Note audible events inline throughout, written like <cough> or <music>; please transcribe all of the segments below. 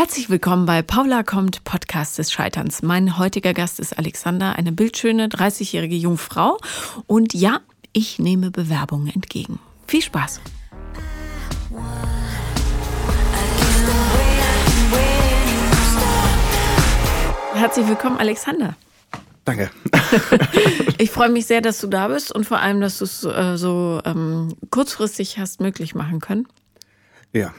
Herzlich willkommen bei Paula kommt, Podcast des Scheiterns. Mein heutiger Gast ist Alexander, eine bildschöne 30-jährige Jungfrau. Und ja, ich nehme Bewerbungen entgegen. Viel Spaß! Herzlich willkommen, Alexander. Danke. <laughs> ich freue mich sehr, dass du da bist und vor allem, dass du es äh, so ähm, kurzfristig hast möglich machen können. Ja,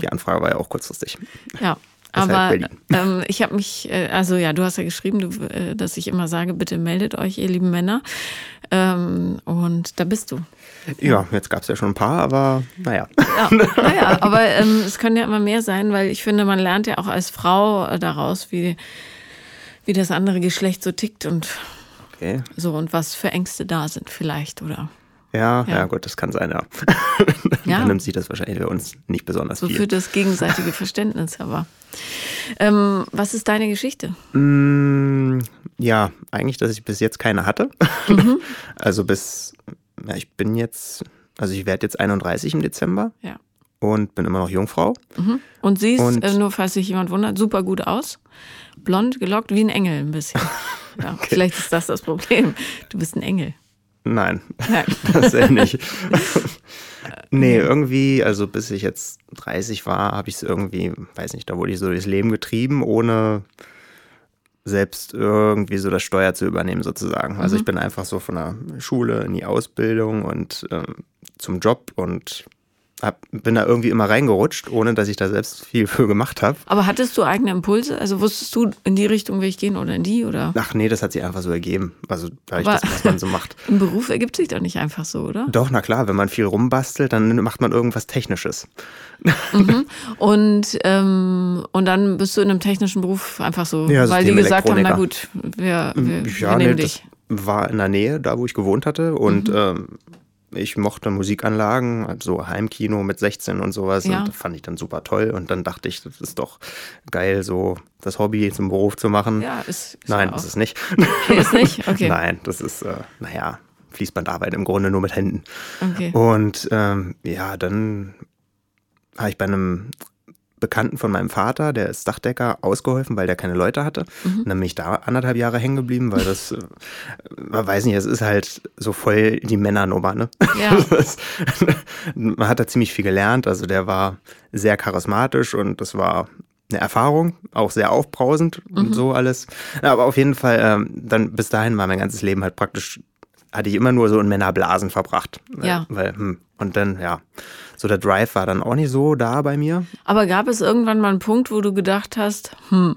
die Anfrage war ja auch kurzfristig. Ja. Aber <laughs> ähm, ich habe mich, äh, also ja, du hast ja geschrieben, du, äh, dass ich immer sage, bitte meldet euch, ihr lieben Männer. Ähm, und da bist du. Ja, jetzt gab es ja schon ein paar, aber naja. Ja, naja, aber ähm, es können ja immer mehr sein, weil ich finde, man lernt ja auch als Frau äh, daraus, wie, wie das andere Geschlecht so tickt und okay. so und was für Ängste da sind vielleicht, oder? Ja, ja, ja, gut, das kann sein, ja. <laughs> ja. Dann nimmt sich das wahrscheinlich für uns nicht besonders so viel. So für das gegenseitige Verständnis, <laughs> aber. Ähm, was ist deine Geschichte? Mm, ja, eigentlich, dass ich bis jetzt keine hatte. Mhm. <laughs> Also bis, ja, ich bin jetzt, also ich werde jetzt 31 im Dezember. Ja. Und bin immer noch Jungfrau. Mhm. Und siehst, und, äh, nur falls sich jemand wundert, super gut aus. Blond, gelockt, wie ein Engel ein bisschen. Ja, okay. Vielleicht ist das das Problem. Du bist ein Engel. Nein, Nein. <laughs> das ja nicht. <laughs> <laughs> nee, irgendwie, also bis ich jetzt 30 war, habe ich es irgendwie, weiß nicht, da wurde ich so durchs Leben getrieben, ohne selbst irgendwie so das Steuer zu übernehmen sozusagen. Also mhm. ich bin einfach so von der Schule in die Ausbildung und ähm, zum Job und hab, bin da irgendwie immer reingerutscht, ohne dass ich da selbst viel für gemacht habe. Aber hattest du eigene Impulse? Also wusstest du, in die Richtung will ich gehen oder in die? Oder? Ach nee, das hat sich einfach so ergeben. Also weil das, was man so macht. <laughs> Ein Beruf ergibt sich doch nicht einfach so, oder? Doch, na klar, wenn man viel rumbastelt, dann macht man irgendwas Technisches. <laughs> Mhm. Und, ähm, und dann bist du in einem technischen Beruf einfach so, ja, weil die gesagt haben, na gut, wir, wir, ja, wir nehmen nee, dich. war in der Nähe, da wo ich gewohnt hatte und mhm. ähm, ich mochte Musikanlagen, also Heimkino mit 16 und sowas. Ja. Und das fand ich dann super toll. Und dann dachte ich, das ist doch geil, so das Hobby zum Beruf zu machen. Ja, ist, ist Nein, das ist nicht. <laughs> Ist nicht? Okay. Nein, das ist, äh, naja, Fließbandarbeit im Grunde nur mit Händen. Okay. Und ähm, ja, dann habe ich bei einem Bekannten von meinem Vater, der ist Dachdecker, ausgeholfen, weil der keine Leute hatte. Mhm. Und dann bin ich da anderthalb Jahre hängen geblieben, weil das, äh, man weiß nicht, es ist halt so voll die Männernummer, ne? Ja. <laughs> Das, man hat da ziemlich viel gelernt. Also der war sehr charismatisch und das war eine Erfahrung, auch sehr aufbrausend mhm. und so alles. Aber auf jeden Fall, ähm, dann bis dahin war mein ganzes Leben halt praktisch hatte ich immer nur so in Männerblasen verbracht. Ja. Weil, hm, und dann, ja, so der Drive war dann auch nicht so da bei mir. Aber gab es irgendwann mal einen Punkt, wo du gedacht hast, hm,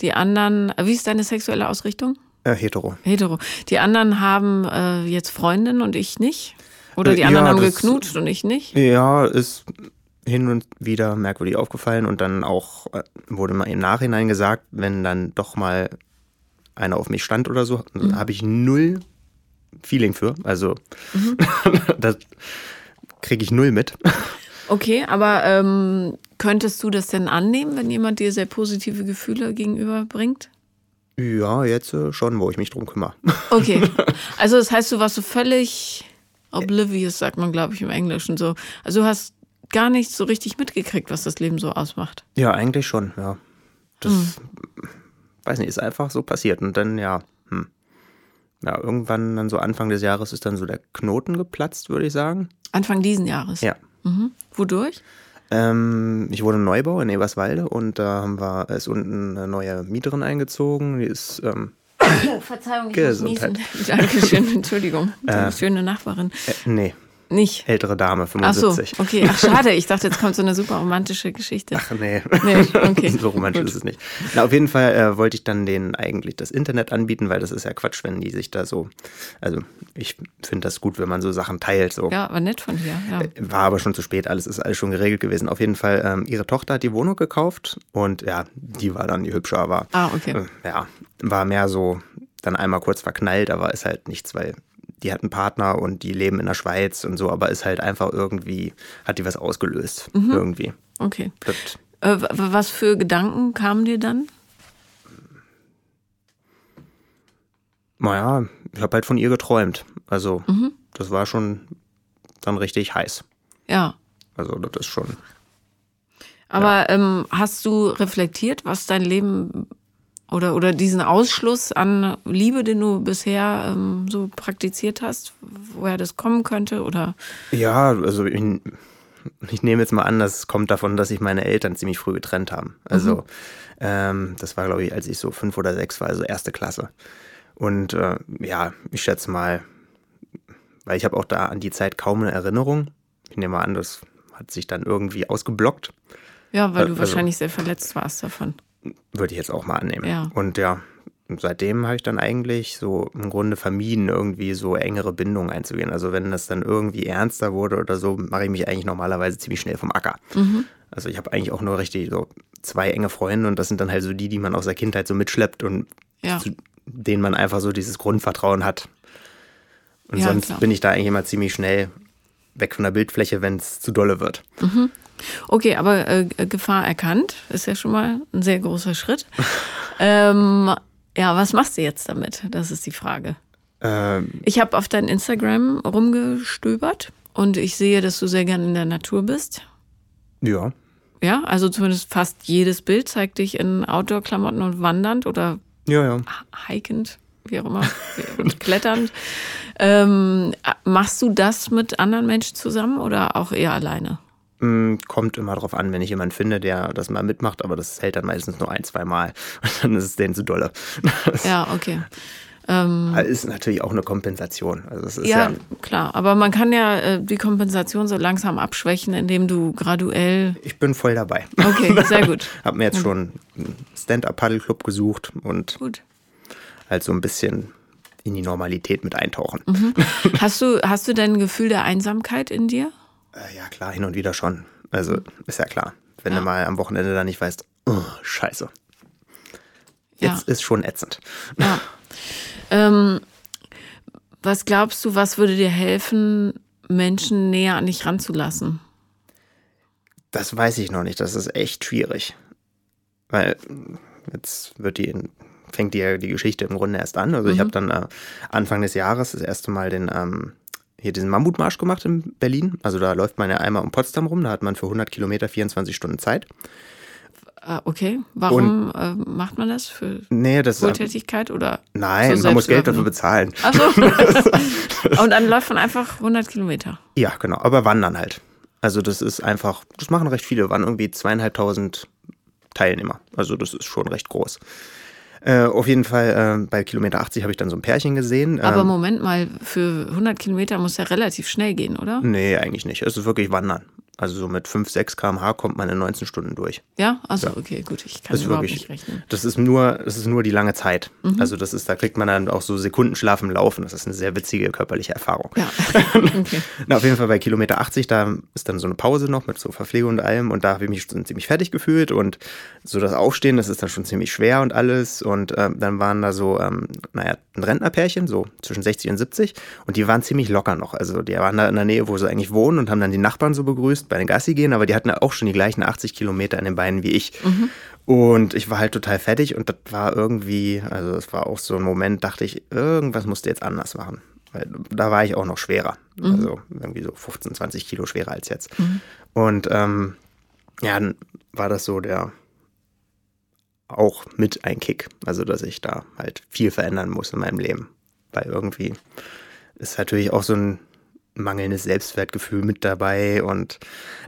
die anderen, wie ist deine sexuelle Ausrichtung? Äh, hetero. Hetero. Die anderen haben äh, jetzt Freundinnen und ich nicht? Oder die anderen ja, haben geknutscht und ich nicht? Ja, ist hin und wieder merkwürdig aufgefallen und dann auch äh, wurde mal im Nachhinein gesagt, wenn dann doch mal einer auf mich stand oder so, mhm. habe ich null Feeling für. Also mhm. <laughs> das kriege ich null mit. Okay, aber ähm, könntest du das denn annehmen, wenn jemand dir sehr positive Gefühle gegenüberbringt? Ja, jetzt äh, schon, wo ich mich drum kümmere. <laughs> Okay. Also das heißt, du warst so völlig oblivious, sagt man, glaube ich, im Englischen so. Also du hast gar nicht so richtig mitgekriegt, was das Leben so ausmacht. Ja, eigentlich schon, ja. Das, mhm. weiß nicht, ist einfach so passiert. Und dann, ja, ja, irgendwann dann so Anfang des Jahres ist dann so der Knoten geplatzt, würde ich sagen. Anfang diesen Jahres? Ja. Mhm. Wodurch? Ähm, ich wohne in Neubau in Eberswalde und da haben wir, ist unten eine neue Mieterin eingezogen. Die ist. Ähm, <coughs> Verzeihung, ich Gesundheit. muss niesen. <laughs> Dankeschön, Entschuldigung. Äh, schöne Nachbarin. Äh, nee. Nicht. Ältere Dame, 75. Ach so, okay. Ach, schade. Ich dachte, jetzt kommt so eine super romantische Geschichte. Ach nee. Nee, okay. <laughs> so romantisch ist es nicht. Na, auf jeden Fall äh, wollte ich dann denen eigentlich das Internet anbieten, weil das ist ja Quatsch, wenn die sich da so. Also, ich finde das gut, wenn man so Sachen teilt. So. Ja, war nett von dir. Ja. Äh, war aber schon zu spät. Alles ist alles schon geregelt gewesen. Auf jeden Fall, ähm, ihre Tochter hat die Wohnung gekauft und ja, die war dann die hübscher, war. Ah, okay. Äh, ja, war mehr so dann einmal kurz verknallt, aber ist halt nichts, weil die hat einen Partner und die leben in der Schweiz und so, aber ist halt einfach irgendwie, hat die was ausgelöst. Mhm. Irgendwie. Okay. Äh, was für Gedanken kamen dir dann? Naja, ich habe halt von ihr geträumt. Also, mhm. das war schon dann richtig heiß. Ja. Also, das ist schon. Aber ja. ähm, hast du reflektiert, was dein Leben oder, oder diesen Ausschluss an Liebe, den du bisher ähm, so praktiziert hast, woher das kommen könnte? Oder? Ja, also ich, ich nehme jetzt mal an, das kommt davon, dass sich meine Eltern ziemlich früh getrennt haben. Also mhm. ähm, das war, glaube ich, als ich so fünf oder sechs war, also erste Klasse. Und äh, ja, ich schätze mal, weil ich habe auch da an die Zeit kaum eine Erinnerung. Ich nehme mal an, das hat sich dann irgendwie ausgeblockt. Ja, weil du also, wahrscheinlich sehr verletzt warst davon. Würde ich jetzt auch mal annehmen. Ja. Und ja, seitdem habe ich dann eigentlich so im Grunde vermieden, irgendwie so engere Bindungen einzugehen. Also wenn das dann irgendwie ernster wurde oder so, mache ich mich eigentlich normalerweise ziemlich schnell vom Acker. Mhm. Also ich habe eigentlich auch nur richtig so zwei enge Freunde und das sind dann halt so die, die man aus der Kindheit so mitschleppt und ja. zu denen man einfach so dieses Grundvertrauen hat. Und ja, sonst klar. bin ich da eigentlich immer ziemlich schnell weg von der Bildfläche, wenn es zu dolle wird. Mhm. Okay, aber äh, Gefahr erkannt ist ja schon mal ein sehr großer Schritt. <laughs> ähm, ja, was machst du jetzt damit? Das ist die Frage. Ähm, ich habe auf dein Instagram rumgestöbert und ich sehe, dass du sehr gerne in der Natur bist. Ja. Ja, also zumindest fast jedes Bild zeigt dich in Outdoor-Klamotten und wandernd oder ja, ja. hikend, wie auch immer, <laughs> kletternd. Ähm, machst du das mit anderen Menschen zusammen oder auch eher alleine? Mm, kommt immer drauf an, wenn ich jemanden finde, der das mal mitmacht, aber das hält dann meistens nur ein, zwei Mal. <laughs> Und dann ist es denen zu dolle. ja, okay. Ähm, ist natürlich auch eine Kompensation. Also ja, ja, klar. Aber man kann ja äh, die Kompensation so langsam abschwächen, indem du graduell. Ich bin voll dabei. Okay, <laughs> sehr gut. Hab mir jetzt mhm. schon einen Stand-Up-Paddle-Club gesucht und gut. halt so ein bisschen in die Normalität mit eintauchen. Mhm. <laughs> Hast du, hast du denn ein Gefühl der Einsamkeit in dir? Äh, ja, klar, hin und wieder schon. Also ist ja klar. Wenn ja. du mal am Wochenende da nicht weißt, oh, scheiße. Jetzt ja. ist schon ätzend. Ja. ähm, was glaubst du, was würde dir helfen, Menschen näher an dich ranzulassen? Das weiß ich noch nicht. Das ist echt schwierig. Weil jetzt wird die, fängt die, die Geschichte im Grunde erst an. Also mhm. ich habe dann äh, Anfang des Jahres das erste Mal den ähm, hier diesen Mammutmarsch gemacht in Berlin. Also da läuft man ja einmal um Potsdam rum, da hat man für 100 Kilometer 24 Stunden Zeit. Ah, okay, warum und, äh, macht man das? Für nee, das Wohltätigkeit oder? Nein, man muss Geld dafür bezahlen. Ach so. <laughs> und dann läuft man einfach 100 Kilometer. Ja, genau, aber wandern halt. Also das ist einfach, das machen recht viele, waren irgendwie zweieinhalbtausend Teilnehmer. Also das ist schon recht groß. Äh, auf jeden Fall äh, bei Kilometer 80 habe ich dann so ein Pärchen gesehen. Aber ähm, Moment mal, für 100 Kilometer muss ja relativ schnell gehen, oder? Nee, eigentlich nicht. Es ist wirklich Wandern. Also so mit 5, 6 km/h kommt man in 19 Stunden durch. Ja, also ja. okay, gut, ich kann das überhaupt wirklich, nicht rechnen. Das ist nur, das ist nur die lange Zeit. Mhm. Also das ist, da kriegt man dann auch so Sekundenschlaf im Laufen. Das ist eine sehr witzige körperliche Erfahrung. Ja. <laughs> okay. Na, auf jeden Fall bei Kilometer 80, da ist dann so eine Pause noch mit so Verpflegung und allem und da habe ich mich schon ziemlich fertig gefühlt und so das Aufstehen, das ist dann schon ziemlich schwer und alles und ähm, dann waren da so, ähm, naja, ein Rentnerpärchen, so zwischen 60 und 70 und die waren ziemlich locker noch. Also die waren da in der Nähe, wo sie eigentlich wohnen und haben dann die Nachbarn so begrüßt bei den Gassi gehen, aber die hatten auch schon die gleichen 80 Kilometer in den Beinen wie ich. Mhm. Und ich war halt total fertig und das war irgendwie, also es war auch so ein Moment, dachte ich, irgendwas musste jetzt anders machen. Weil da war ich auch noch schwerer. Mhm. Also irgendwie so 15, 20 Kilo schwerer als jetzt. Mhm. Und ähm, ja, dann war das so der auch mit ein Kick. Also, dass ich da halt viel verändern muss in meinem Leben. Weil irgendwie ist natürlich auch so ein mangelndes Selbstwertgefühl mit dabei und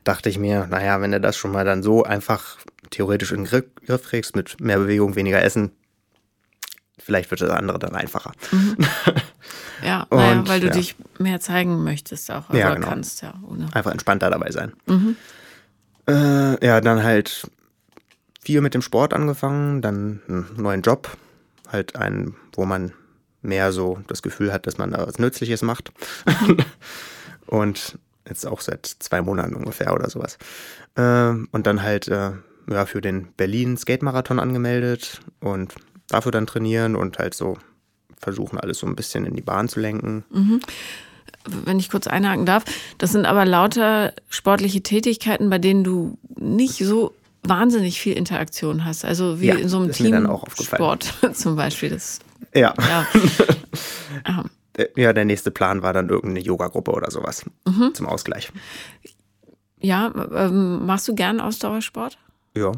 dachte ich mir, naja, wenn du das schon mal dann so einfach theoretisch in den Griff kriegst, mit mehr Bewegung, weniger Essen, vielleicht wird das andere dann einfacher. Mhm. Ja, <laughs> und, naja, weil du ja. dich mehr zeigen möchtest auch, oder ja, genau. kannst, ja. Ohne. Einfach entspannter dabei sein. Mhm. Äh, ja, dann halt viel mit dem Sport angefangen, dann einen neuen Job, halt einen, wo man mehr so das Gefühl hat, dass man da was Nützliches macht. <laughs> und jetzt auch seit zwei Monaten ungefähr oder sowas. Ähm, und dann halt äh, ja, für den Berlin Skate Marathon angemeldet und dafür dann trainieren und halt so versuchen, alles so ein bisschen in die Bahn zu lenken. Mhm. Wenn ich kurz einhaken darf, das sind aber lauter sportliche Tätigkeiten, bei denen du nicht so wahnsinnig viel Interaktion hast. Also wie ja, in so einem Teamsport <laughs> zum Beispiel. Das ja. Ja. <laughs> ja, der nächste Plan war dann irgendeine Yoga-Gruppe oder sowas mhm. zum Ausgleich. Ja, ähm, machst du gern Ausdauersport? Ja.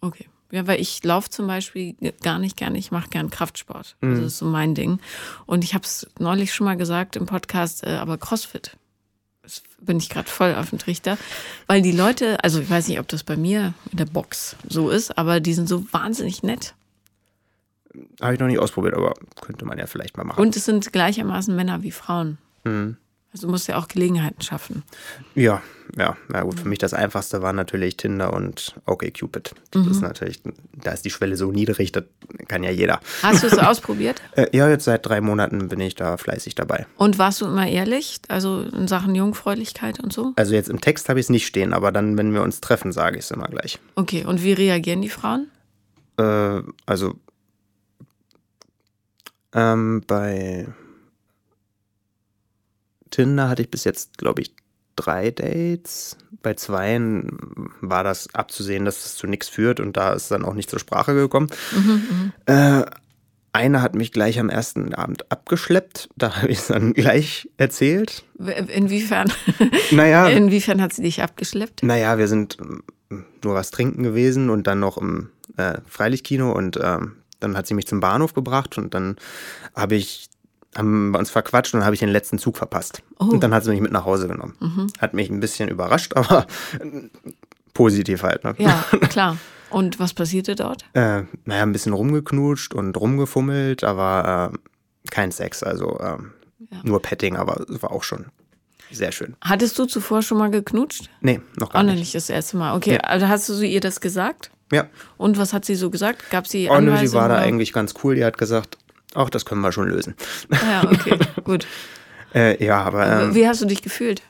Okay. Ja, weil ich laufe zum Beispiel gar nicht gern, ich mache gern Kraftsport. Mhm. Das ist so mein Ding. Und ich habe es neulich schon mal gesagt im Podcast, äh, aber CrossFit. Das bin ich gerade voll auf dem Trichter. Weil die Leute, also ich weiß nicht, ob das bei mir in der Box so ist, aber die sind so wahnsinnig nett. Habe ich noch nicht ausprobiert, aber könnte man ja vielleicht mal machen. Und es sind gleichermaßen Männer wie Frauen. Mhm. Also du musst ja auch Gelegenheiten schaffen. Ja, ja, na gut. Für mich das einfachste war natürlich Tinder und OkCupid. Das mhm. ist natürlich, da ist die Schwelle so niedrig, das kann ja jeder. Hast du es <laughs> ausprobiert? Äh, ja, jetzt seit drei Monaten bin ich da fleißig dabei. Und warst du immer ehrlich? Also in Sachen Jungfräulichkeit und so? Also jetzt im Text habe ich es nicht stehen, aber dann, wenn wir uns treffen, sage ich es immer gleich. Okay, und wie reagieren die Frauen? Äh, also ähm, bei Tinder hatte ich bis jetzt, glaube ich, drei Dates. Bei zweien war das abzusehen, dass es zu nichts führt und da ist dann auch nicht zur Sprache gekommen. Mhm, äh, eine hat mich gleich am ersten Abend abgeschleppt. Da habe ich es dann gleich erzählt. Inwiefern? Naja. <laughs> Inwiefern hat sie dich abgeschleppt? Naja, wir sind nur was trinken gewesen und dann noch im äh, Freilichtkino und ähm, dann hat sie mich zum Bahnhof gebracht und dann habe ich haben wir uns verquatscht und dann habe ich den letzten Zug verpasst. Oh. Und dann hat sie mich mit nach Hause genommen. Mhm. Hat mich ein bisschen überrascht, <laughs> aber positiv halt. Ne? Ja, klar. Und was passierte dort? Äh, naja, ein bisschen rumgeknutscht und rumgefummelt, aber äh, kein Sex, also äh, ja. nur Petting, aber es war auch schon sehr schön. Hattest du zuvor schon mal geknutscht? Nee, noch gar oh, nicht. nicht das erste Mal. Okay, ja. also hast du ihr das gesagt? Ja. Und was hat sie so gesagt? Gab sie Oh, nö, sie war da eigentlich ganz cool. Die hat gesagt, auch das können wir schon lösen. Ja, okay, <laughs> gut. äh, ja, aber. Ähm, Wie hast du dich gefühlt?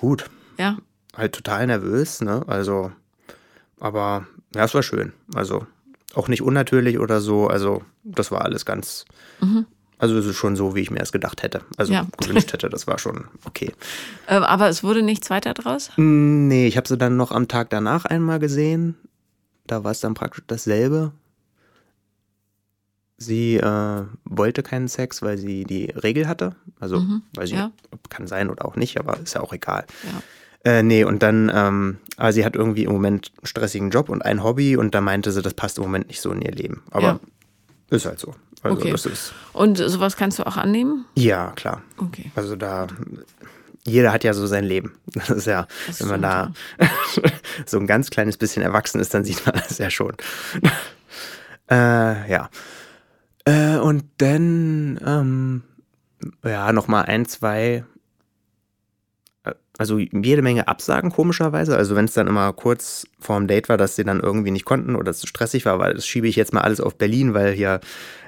Gut. Ja. Halt total nervös, ne? Also, aber ja, es war schön. Also auch nicht unnatürlich oder so. Also, das war alles ganz. Mhm. Also es ist schon so, wie ich mir es gedacht hätte. Also ja. gewünscht hätte, das war schon okay. Äh, aber es wurde nichts weiter draus? Nee, ich habe sie dann noch am Tag danach einmal gesehen. Da war es dann praktisch dasselbe. Sie äh, wollte keinen Sex, weil sie die Regel hatte. Also, mhm, weiß ich ja. kann sein oder auch nicht, aber ist ja auch egal. Ja. Äh, nee, und dann, ähm, aber sie hat irgendwie im Moment einen stressigen Job und ein Hobby und da meinte sie, das passt im Moment nicht so in ihr Leben. Aber ja. ist halt so. Also okay. Und sowas kannst du auch annehmen? Ja, klar. Okay. Also da, jeder hat ja so sein Leben. Das ist ja, das wenn man da <laughs> so ein ganz kleines bisschen erwachsen ist, dann sieht man das ja schon. <laughs> äh, ja. Äh, und dann, ähm, ja, nochmal ein, zwei, also jede Menge Absagen komischerweise. Also wenn es dann immer kurz vorm Date war, dass sie dann irgendwie nicht konnten oder es zu stressig war, weil das schiebe ich jetzt mal alles auf Berlin, weil hier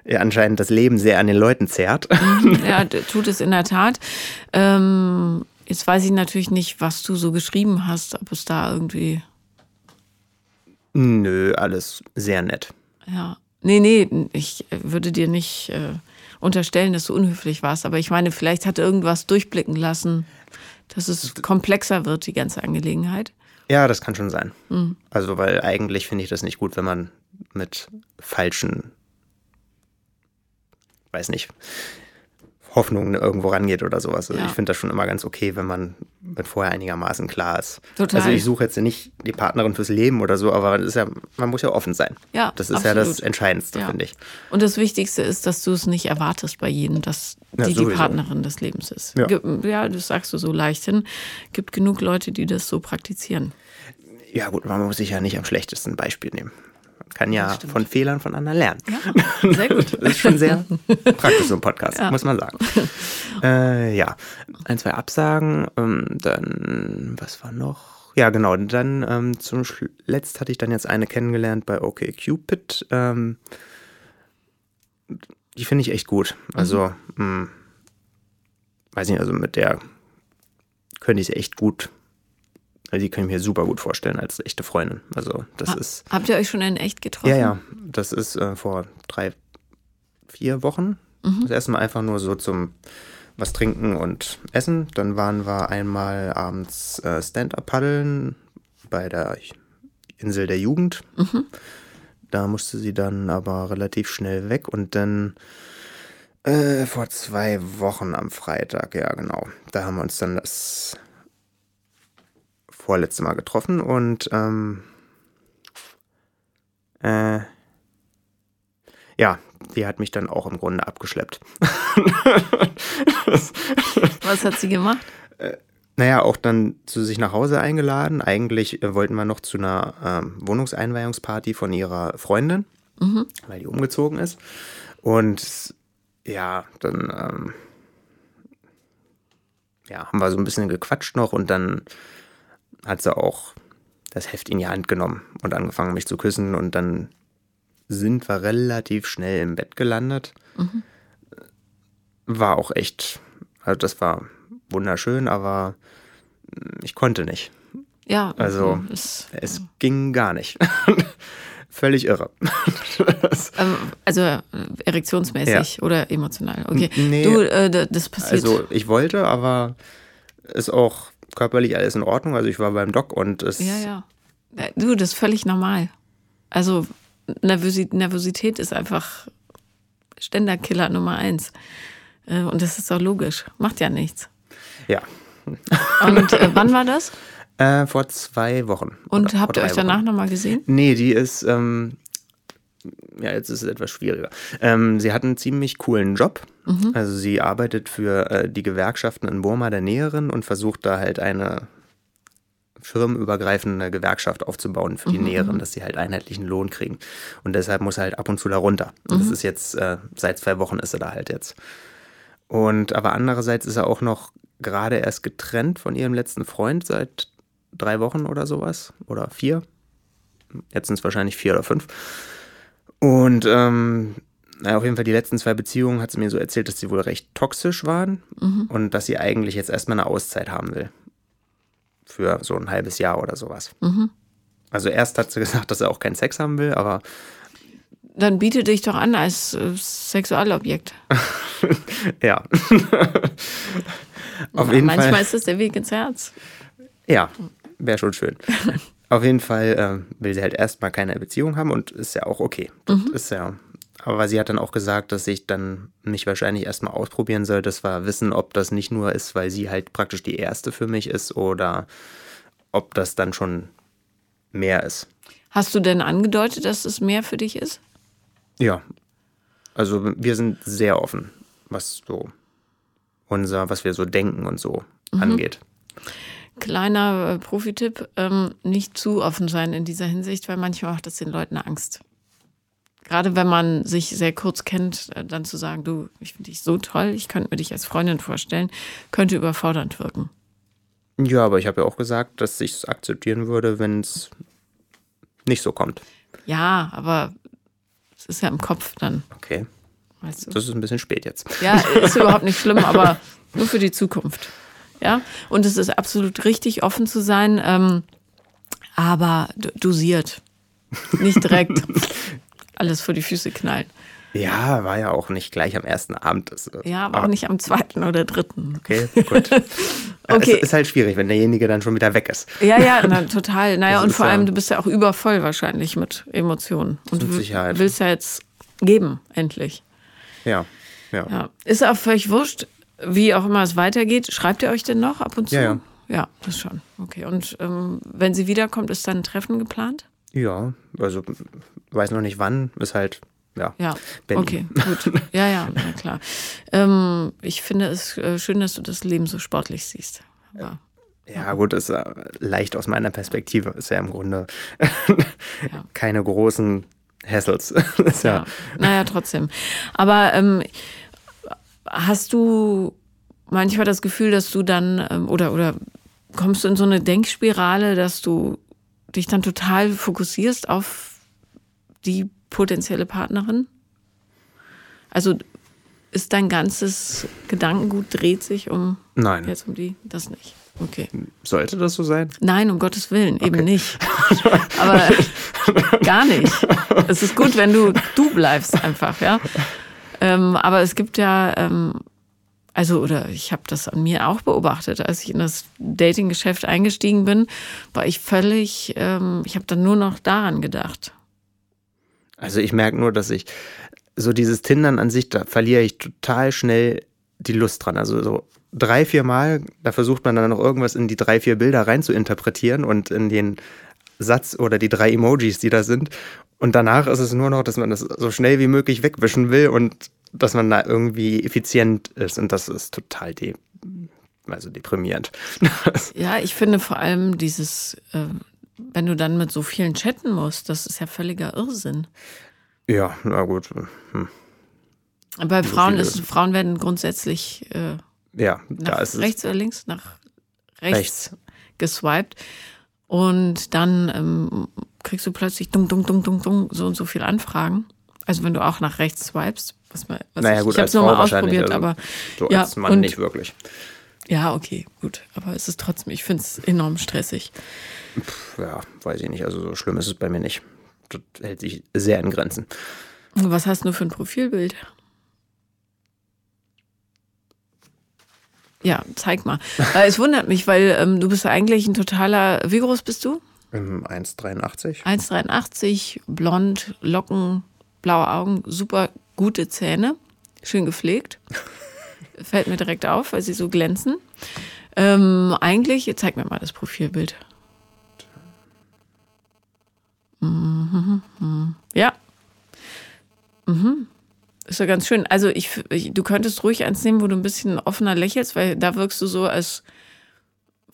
ja, anscheinend das Leben sehr an den Leuten zehrt. Mhm, <laughs> ja, tut es in der Tat. Ähm, jetzt weiß ich natürlich nicht, was du so geschrieben hast, ob es da irgendwie. Nö, alles sehr nett. Ja. Nee, nee, ich würde dir nicht äh, unterstellen, dass du unhöflich warst, aber ich meine, vielleicht hat irgendwas durchblicken lassen, dass es komplexer wird, die ganze Angelegenheit. Ja, das kann schon sein. Mhm. Also, weil eigentlich finde ich das nicht gut, wenn man mit falschen, weiß nicht, Hoffnung irgendwo rangeht oder sowas. Also ja. ich finde das schon immer ganz okay, wenn man mit vorher einigermaßen klar ist. Total. Also ich suche jetzt nicht die Partnerin fürs Leben oder so, aber ja, man muss ja offen sein. Ja, das ist absolut. ja das Entscheidendste, ja. finde ich. Und das Wichtigste ist, dass du es nicht erwartest bei jedem, dass die ja, die Partnerin des Lebens ist. Ja. ja, das sagst du so leicht hin. Gibt genug Leute, die das so praktizieren. Ja gut, man muss sich ja nicht am schlechtesten Beispiel nehmen kann ja von Fehlern von anderen lernen. Ja, <laughs> sehr gut. das ist schon sehr <laughs> praktisch so ein Podcast, ja. muss man sagen. <laughs> Äh, ja, ein, zwei Absagen, ähm, dann, was war noch? Ja, genau, dann ähm, zum Letzt hatte ich dann jetzt eine kennengelernt bei OkCupid. Ähm, die finde ich echt gut. Also, mhm. mh, hm, weiß nicht, also mit der könnte ich es echt gut also die kann ich mir super gut vorstellen als echte Freundin. Also das ha ist. Habt ihr euch schon in echt getroffen? Ja, ja. Das ist äh, vor drei, vier Wochen. Mhm. Das erste Mal einfach nur so zum was trinken und essen. Dann waren wir einmal abends äh, Stand-up paddeln bei der Insel der Jugend. Mhm. Da musste sie dann aber relativ schnell weg und dann äh, vor zwei Wochen am Freitag, ja genau. Da haben wir uns dann das vorletzte Mal getroffen und ähm, äh, ja, die hat mich dann auch im Grunde abgeschleppt. <laughs> Was hat sie gemacht? Naja, auch dann zu sich nach Hause eingeladen. Eigentlich äh, wollten wir noch zu einer ähm, Wohnungseinweihungsparty von ihrer Freundin, mhm. weil die umgezogen ist. Und ja, dann ähm, ja, haben wir so ein bisschen gequatscht noch und dann hat sie auch das Heft in die Hand genommen und angefangen, mich zu küssen. Und dann sind wir relativ schnell im Bett gelandet. Mhm. War auch echt, also das war wunderschön, aber ich konnte nicht. Ja, also es, es ging gar nicht. <laughs> Völlig irre. <laughs> ähm, also äh, erektionsmäßig ja. oder emotional. Okay. Nee, du, äh, das passiert. Also ich wollte, aber ist auch körperlich alles in Ordnung. Also ich war beim Doc und es. Ja, ja. Äh, du, das ist völlig normal. Also Nervosität ist einfach Ständerkiller Nummer eins. Äh, und das ist doch logisch. Macht ja nichts. Ja. <laughs> Und äh, wann war das? Äh, vor zwei Wochen. Und habt ihr euch danach nochmal gesehen? Nee, die ist, ähm, ja, jetzt ist es etwas schwieriger. Ähm, sie hat einen ziemlich coolen Job. Mhm. Also sie arbeitet für äh, die Gewerkschaften in Burma der Näheren und versucht da halt eine firmenübergreifende Gewerkschaft aufzubauen für die mhm. Näheren, dass sie halt einheitlichen Lohn kriegen. Und deshalb muss er halt ab und zu da runter. Und mhm. das ist jetzt, äh, seit zwei Wochen ist er da halt jetzt. Und aber andererseits ist er auch noch gerade erst getrennt von ihrem letzten Freund seit drei Wochen oder sowas. Oder vier. Jetzt sind es wahrscheinlich vier oder fünf. Und ähm, naja, auf jeden Fall die letzten zwei Beziehungen hat sie mir so erzählt, dass sie wohl recht toxisch waren mhm. und dass sie eigentlich jetzt erstmal eine Auszeit haben will. Für so ein halbes Jahr oder sowas. Mhm. Also erst hat sie <laughs> gesagt, dass er auch keinen Sex haben will, aber. Dann biete dich doch an als äh, Sexualobjekt. <laughs> ja. <laughs> auf jeden manchmal Fall. ist das der Weg ins Herz. Ja, wäre schon schön. <laughs> Auf jeden Fall äh, will sie halt erstmal keine Beziehung haben und ist ja auch okay. Das mhm. ist ja. Aber sie hat dann auch gesagt, dass ich dann mich wahrscheinlich erstmal ausprobieren soll, dass wir wissen, ob das nicht nur ist, weil sie halt praktisch die erste für mich ist oder ob das dann schon mehr ist. Hast du denn angedeutet, dass es mehr für dich ist? Ja. Also wir sind sehr offen, was so unser, was wir so denken und so mhm. angeht. Kleiner äh, Profitipp, ähm, nicht zu offen sein in dieser Hinsicht, weil manchmal macht das den Leuten Angst. Gerade wenn man sich sehr kurz kennt, äh, dann zu sagen, du, ich finde dich so toll, ich könnte mir dich als Freundin vorstellen, könnte überfordernd wirken. Ja, aber ich habe ja auch gesagt, dass ich es akzeptieren würde, wenn es nicht so kommt. Ja, aber es ist ja im Kopf dann. Okay. Du? Das ist ein bisschen spät jetzt. Ja, ist <laughs> überhaupt nicht schlimm, aber nur für die Zukunft. Ja, und es ist absolut richtig, offen zu sein, ähm, aber dosiert. Nicht direkt <laughs> alles vor die Füße knallen. Ja, war ja auch nicht gleich am ersten Abend. Das, ja, aber auch nicht am zweiten oder dritten. Okay, gut. <laughs> okay. Es ist halt schwierig, wenn derjenige dann schon wieder weg ist. Ja, ja, na, total. Naja, das und vor allem, du bist ja auch übervoll wahrscheinlich mit Emotionen. Und du Sicherheit. willst ja jetzt geben, endlich. Ja, ja. ja. Ist auch völlig wurscht, wie auch immer es weitergeht. Schreibt ihr euch denn noch ab und zu? Ja, ja. Ja, das schon. Okay. Und ähm, wenn sie wiederkommt, ist dann ein Treffen geplant? Ja, also weiß noch nicht wann, ist halt, ja. Ja, Berlin. okay, gut. Ja, ja, na klar. Ähm, ich finde es äh, schön, dass du das Leben so sportlich siehst. Aber, ja, gut, ist äh, leicht aus meiner Perspektive. Ist ja im Grunde ja. <laughs> keine großen Hassels. <laughs> ja. ja. Naja, trotzdem. Aber ähm, hast du manchmal das Gefühl, dass du dann ähm, oder, oder kommst du in so eine Denkspirale, dass du dich dann total fokussierst auf die potenzielle Partnerin? Also ist dein ganzes Gedankengut dreht sich um Nein. jetzt um die das nicht. Okay. Sollte das so sein? Nein, um Gottes Willen, eben okay. nicht. <laughs> Aber gar nicht. Es ist gut, wenn du du bleibst einfach, ja. Ähm, aber es gibt ja, ähm, also, oder ich habe das an mir auch beobachtet, als ich in das Dating-Geschäft eingestiegen bin, war ich völlig, ähm, ich habe dann nur noch daran gedacht. Also ich merke nur, dass ich so dieses Tindern an sich, da verliere ich total schnell die Lust dran. Also so drei, vier Mal, da versucht man dann noch irgendwas in die drei, vier Bilder rein zu interpretieren und in den Satz oder die drei Emojis, die da sind. Und danach ist es nur noch, dass man das so schnell wie möglich wegwischen will und dass man da irgendwie effizient ist. Und das ist total de also deprimierend. <laughs> ja, ich finde vor allem dieses, äh, wenn du dann mit so vielen chatten musst, das ist ja völliger Irrsinn. Ja, na gut. Hm. Bei Frauen ist Frauen werden grundsätzlich äh, ja, da ist rechts oder links nach rechts, rechts. geswiped und dann ähm, kriegst du plötzlich dumm, dumm, dumm, dumm, dumm so und so viele Anfragen. Also wenn du auch nach rechts swipest, was mal, was naja, gut, ich, ich habe es nur mal ausprobiert, also, aber so ja, als Mann und, nicht wirklich. Ja, okay, gut, aber es ist trotzdem, ich finde es enorm stressig. Puh, ja, weiß ich nicht, also so schlimm ist es bei mir nicht. Das hält sich sehr in Grenzen. Was hast du für ein Profilbild? Ja, zeig mal. es wundert mich, weil ähm, du bist eigentlich ein totaler. Wie groß bist du? 1,83. 1,83, blond, Locken, blaue Augen, super gute Zähne, schön gepflegt. <laughs> Fällt mir direkt auf, weil sie so glänzen. Ähm, eigentlich, zeig mir mal das Profilbild. Mhm, mhm. Ja. Mhm. Ist ja ganz schön. Also ich, ich, du könntest ruhig eins nehmen, wo du ein bisschen offener lächelst, weil da wirkst du so, als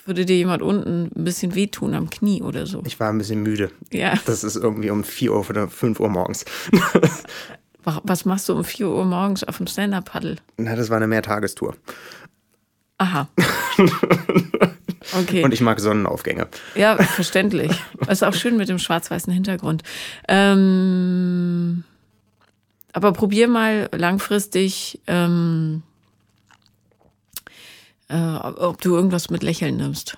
würde dir jemand unten ein bisschen wehtun am Knie oder so. Ich war ein bisschen müde. Ja. Das ist irgendwie um 4 Uhr oder 5 Uhr morgens. <laughs> Was machst du um 4 Uhr morgens auf dem Stand-Up-Paddle? Na, das war eine Mehrtagestour. Aha. <laughs> Okay. Und ich mag Sonnenaufgänge. Ja, verständlich. <laughs> Ist auch schön mit dem schwarz-weißen Hintergrund. Ähm, aber probier mal langfristig, ähm, äh, ob du irgendwas mit Lächeln nimmst.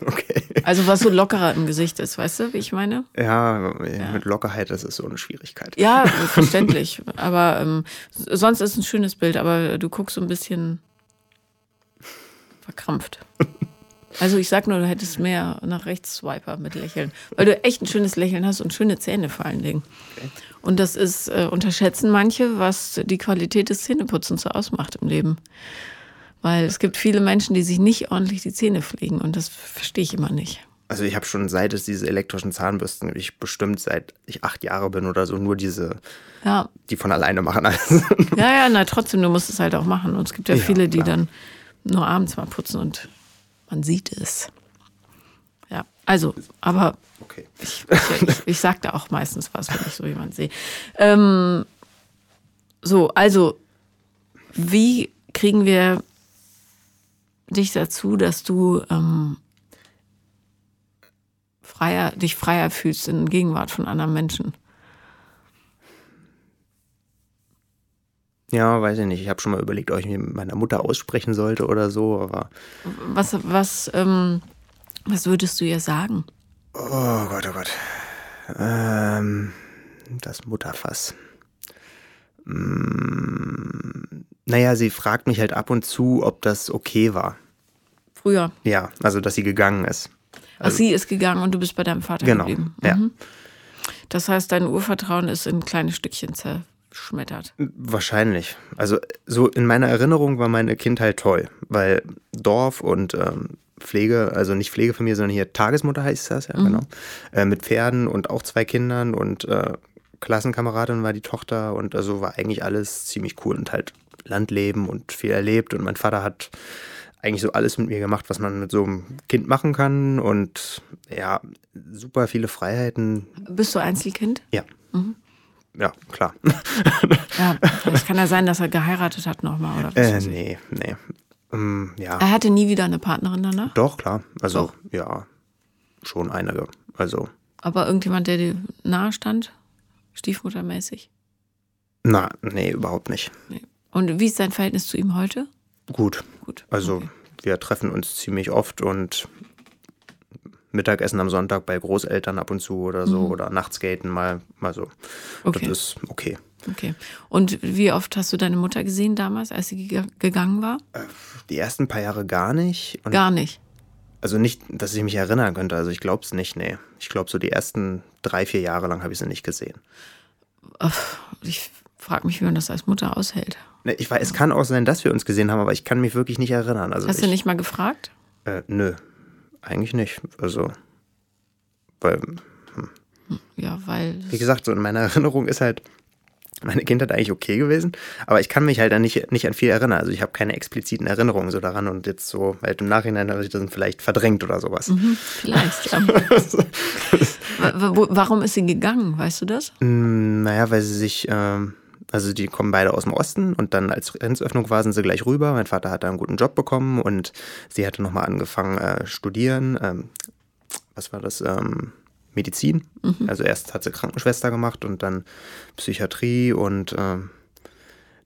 Okay. Also was so lockerer im Gesicht ist, weißt du, wie ich meine? Ja, ja. mit Lockerheit das ist so eine Schwierigkeit. Ja, <laughs> verständlich. aber ähm, sonst ist es ein schönes Bild, aber du guckst so ein bisschen verkrampft. <laughs> Also ich sag nur, du hättest mehr nach rechts Swiper mit Lächeln, weil du echt ein schönes Lächeln hast und schöne Zähne vor allen Dingen. Okay. Und das ist, äh, unterschätzen manche, was die Qualität des Zähneputzens so ausmacht im Leben. Weil es gibt viele Menschen, die sich nicht ordentlich die Zähne pflegen und das verstehe ich immer nicht. Also ich habe schon seit es diese elektrischen Zahnbürsten, ich bestimmt seit ich acht Jahre bin oder so, nur diese, ja. die von alleine machen alles. Ja, ja, na trotzdem, du musst es halt auch machen. Und es gibt ja, ja viele, die klar. dann nur abends mal putzen und man sieht es. Ja, also, aber okay. ich, ich, ich, ich sage da auch meistens was, wenn ich so jemanden sehe. Ähm, so, also, wie kriegen wir dich dazu, dass du ähm, freier, dich freier fühlst in Gegenwart von anderen Menschen? Ja, weiß ich nicht. Ich habe schon mal überlegt, ob ich mir mit meiner Mutter aussprechen sollte oder so, aber. Was, was, ähm, was würdest du ihr sagen? Oh Gott, oh Gott. Ähm, das Mutterfass. Hm, naja, sie fragt mich halt ab und zu, ob das okay war. Früher? Ja, also dass sie gegangen ist. Also, Ach, sie ist gegangen und du bist bei deinem Vater genau, geblieben. Ja. Mhm. Das heißt, dein Urvertrauen ist in kleine Stückchen zer schmettert. Wahrscheinlich. Also so in meiner Erinnerung war meine Kindheit toll, weil Dorf und ähm, Pflege, also nicht Pflegefamilie, sondern hier Tagesmutter heißt das, ja, mhm. genau. Äh, mit Pferden und auch zwei Kindern und äh, Klassenkameradin war die Tochter und also war eigentlich alles ziemlich cool und halt Landleben und viel erlebt und mein Vater hat eigentlich so alles mit mir gemacht, was man mit so einem Kind machen kann und ja, super viele Freiheiten. Bist du Einzelkind? Ja. Mhm ja, klar. <laughs> ja, es kann ja sein, dass er geheiratet hat nochmal, oder was? Äh, nee, nee. Um, ja. Er hatte nie wieder eine Partnerin danach? Doch, klar. Also, Doch. ja, schon einige. Also. Aber irgendjemand, der dir nahe stand? Stiefmuttermäßig? Na, nee, überhaupt nicht. Nee. Und wie ist dein Verhältnis zu ihm heute? Gut. Gut. Also, okay. wir treffen uns ziemlich oft und Mittagessen am Sonntag bei Großeltern ab und zu oder so mhm. oder Nachtskaten mal, mal so. Okay. Das ist okay. Okay. Und wie oft hast du deine Mutter gesehen damals, als sie gegangen war? Äh, die ersten paar Jahre gar nicht. Und gar nicht. Also nicht, dass ich mich erinnern könnte. Also ich glaube es nicht, nee. Ich glaube, so die ersten drei, vier Jahre lang habe ich sie nicht gesehen. Ich frage mich, wie man das als Mutter aushält. Ich weiß, es kann auch sein, dass wir uns gesehen haben, aber ich kann mich wirklich nicht erinnern. Also Hast ich, du nicht mal gefragt? Äh, nö, eigentlich nicht. Also, weil. Hm. Ja, weil. Wie gesagt, so in meiner <laughs> Erinnerung ist halt meine Kindheit eigentlich okay gewesen, aber ich kann mich halt nicht, nicht an viel erinnern. Also ich habe keine expliziten Erinnerungen so daran und jetzt so halt im Nachhinein habe ich das vielleicht verdrängt oder sowas. Mhm, vielleicht, ja. <laughs> Warum ist sie gegangen, weißt du das? Hm, naja, weil sie sich, ähm, also die kommen beide aus dem Osten und dann als Grenzöffnung war, sind sie gleich rüber. Mein Vater hat da einen guten Job bekommen und sie hatte nochmal angefangen äh, studieren. Ähm, was war das? Ähm, Medizin. Mhm. Also erst hat sie Krankenschwester gemacht und dann Psychiatrie und ähm,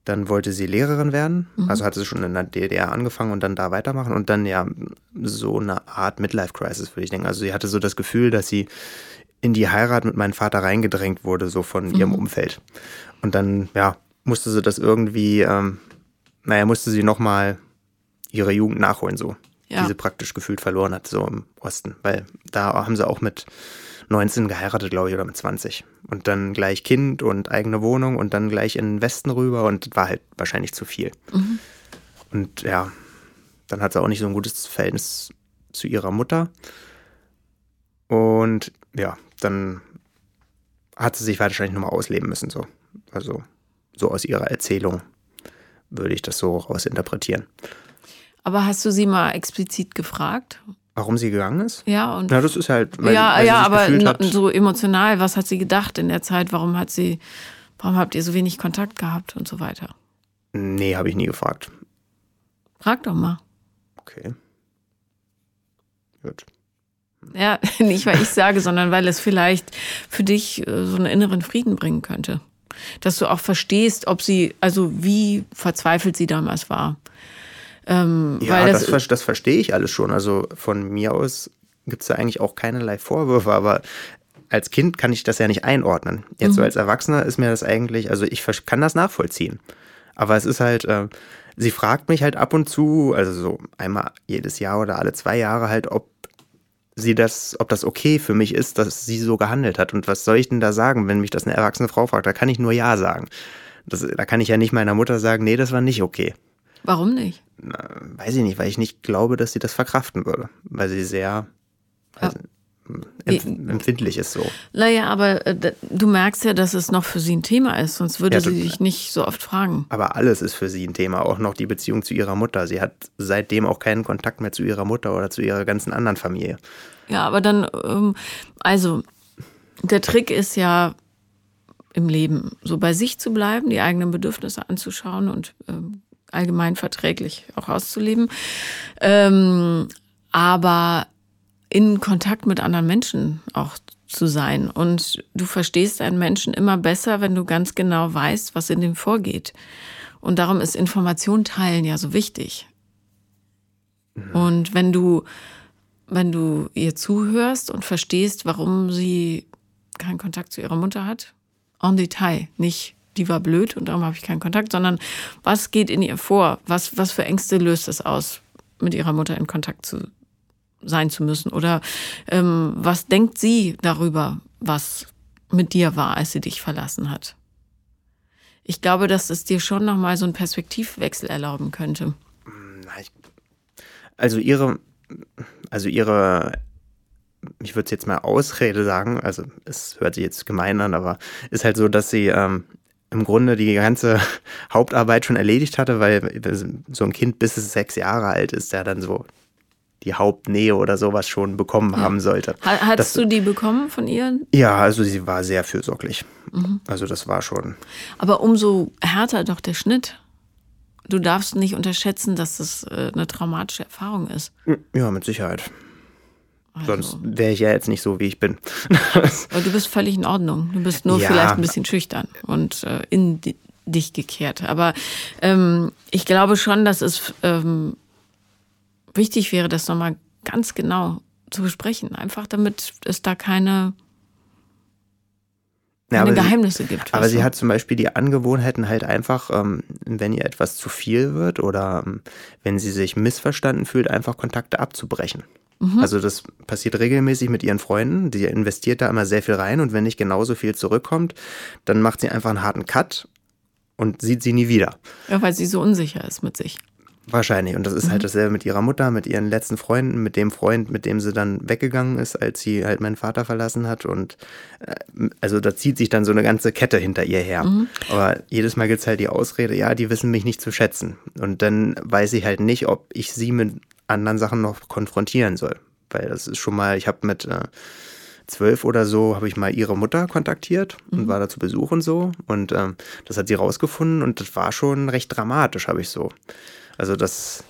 dann wollte sie Lehrerin werden. Mhm. Also hatte sie schon in der DDR angefangen und dann da weitermachen und dann ja so eine Art Midlife-Crisis, würde ich denken. Also sie hatte so das Gefühl, dass sie in die Heirat mit meinem Vater reingedrängt wurde, so von mhm. ihrem Umfeld. Und dann, ja, musste sie das irgendwie, ähm, naja, musste sie nochmal ihre Jugend nachholen, so. Ja. Die sie praktisch gefühlt verloren hat, so im Osten. Weil da haben sie auch mit 19 geheiratet, glaube ich, oder mit 20. Und dann gleich Kind und eigene Wohnung und dann gleich in den Westen rüber und war halt wahrscheinlich zu viel. Mhm. Und ja, dann hat sie auch nicht so ein gutes Verhältnis zu ihrer Mutter. Und ja, dann hat sie sich wahrscheinlich nochmal ausleben müssen, so. Also, so aus ihrer Erzählung würde ich das so rausinterpretieren. Aber hast du sie mal explizit gefragt? Warum sie gegangen ist? Ja, und. Na, das ist halt. Weil, ja, weil ja, aber so emotional, was hat sie gedacht in der Zeit? Warum hat sie, warum habt ihr so wenig Kontakt gehabt und so weiter? Nee, habe ich nie gefragt. Frag doch mal. Okay. Gut. Ja, <laughs> nicht weil ich sage, sondern weil es vielleicht für dich äh, so einen inneren Frieden bringen könnte. Dass du auch verstehst, ob sie, also wie verzweifelt sie damals war. Ähm, ja, das, das, das verstehe ich alles schon. Also von mir aus gibt es da eigentlich auch keinerlei Vorwürfe, aber als Kind kann ich das ja nicht einordnen. Jetzt mhm. so als Erwachsener ist mir das eigentlich, also ich kann das nachvollziehen. Aber es ist halt, äh, sie fragt mich halt ab und zu, also so einmal jedes Jahr oder alle zwei Jahre halt, ob sie das, ob das okay für mich ist, dass sie so gehandelt hat. Und was soll ich denn da sagen, wenn mich das eine erwachsene Frau fragt? Da kann ich nur Ja sagen. Das, da kann ich ja nicht meiner Mutter sagen, nee, das war nicht okay. Warum nicht? Na, weiß ich nicht, weil ich nicht glaube, dass sie das verkraften würde. Weil sie sehr ja. Empf empfindlich ist so. Naja, aber äh, du merkst ja, dass es noch für sie ein Thema ist, sonst würde ja, sie dich nicht so oft fragen. Aber alles ist für sie ein Thema, auch noch die Beziehung zu ihrer Mutter. Sie hat seitdem auch keinen Kontakt mehr zu ihrer Mutter oder zu ihrer ganzen anderen Familie. Ja, aber dann, ähm, also der Trick ist ja im Leben so bei sich zu bleiben, die eigenen Bedürfnisse anzuschauen und ähm, allgemein verträglich auch auszuleben. Ähm, aber in Kontakt mit anderen Menschen auch zu sein. Und du verstehst einen Menschen immer besser, wenn du ganz genau weißt, was in dem vorgeht. Und darum ist Information teilen ja so wichtig. Mhm. Und wenn du, wenn du ihr zuhörst und verstehst, warum sie keinen Kontakt zu ihrer Mutter hat, en Detail, nicht die war blöd und darum habe ich keinen Kontakt, sondern was geht in ihr vor? Was, was für Ängste löst es aus, mit ihrer Mutter in Kontakt zu sein zu müssen? Oder ähm, was denkt sie darüber, was mit dir war, als sie dich verlassen hat? Ich glaube, dass es dir schon nochmal so einen Perspektivwechsel erlauben könnte. Also ihre, also ihre ich würde es jetzt mal Ausrede sagen, also es hört sich jetzt gemein an, aber ist halt so, dass sie ähm, im Grunde die ganze <laughs> Hauptarbeit schon erledigt hatte, weil so ein Kind bis es sechs Jahre alt ist, der dann so die Hauptnähe oder sowas schon bekommen ja. haben sollte. Hattest das, du die bekommen von ihr? Ja, also sie war sehr fürsorglich. Mhm. Also das war schon. Aber umso härter doch der Schnitt. Du darfst nicht unterschätzen, dass das äh, eine traumatische Erfahrung ist. Ja, mit Sicherheit. Also. Sonst wäre ich ja jetzt nicht so, wie ich bin. <laughs> Aber du bist völlig in Ordnung. Du bist nur ja. vielleicht ein bisschen schüchtern und äh, in dich gekehrt. Aber ähm, ich glaube schon, dass es ähm, wichtig wäre, das nochmal ganz genau zu besprechen. Einfach damit es da keine keine ja, Geheimnisse sie, gibt. Aber sie hat zum Beispiel die Angewohnheiten halt einfach, ähm, wenn ihr etwas zu viel wird oder ähm, wenn sie sich missverstanden fühlt, einfach Kontakte abzubrechen. Mhm. Also das passiert regelmäßig mit ihren Freunden. Die investiert da immer sehr viel rein und wenn nicht genauso viel zurückkommt, dann macht sie einfach einen harten Cut und sieht sie nie wieder. Ja, weil sie so unsicher ist mit sich. Wahrscheinlich. Und das ist halt mhm. halt dasselbe mit ihrer Mutter, mit ihren letzten Freunden, mit dem Freund, mit dem sie dann weggegangen ist, als sie halt meinen Vater verlassen hat. Und äh, also da zieht sich dann so eine ganze Kette hinter ihr her. Mhm. Aber jedes Mal gibt es halt die Ausrede, ja, die wissen mich nicht zu schätzen. Und dann weiß ich halt nicht, ob ich sie mit anderen Sachen noch konfrontieren soll. Weil das ist schon mal, ich habe mit äh, zwölf oder so, habe ich mal ihre Mutter kontaktiert und mhm. war da zu Besuch und so. Und ähm, das hat sie rausgefunden und das war schon recht dramatisch, habe ich so. Also das,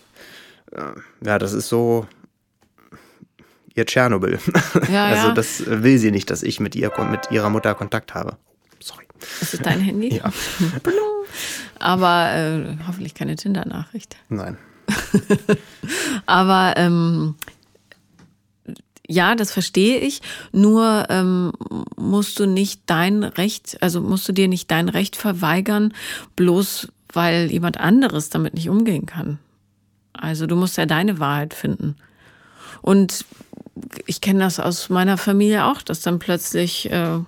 äh, ja, das ist so ihr Tschernobyl. <laughs> Ja, also ja. das will sie nicht, dass ich mit ihr mit ihrer Mutter Kontakt habe. Sorry. Ist das dein Handy? <laughs> Ja. <laughs> Aber äh, hoffentlich keine Tinder-Nachricht. Nein. Aber ähm, ja, das verstehe ich. Nur ähm, musst du nicht dein Recht, also musst du dir nicht dein Recht verweigern, bloß weil jemand anderes damit nicht umgehen kann. Also du musst ja deine Wahrheit finden. Und ich kenne das aus meiner Familie auch, dass dann plötzlich äh,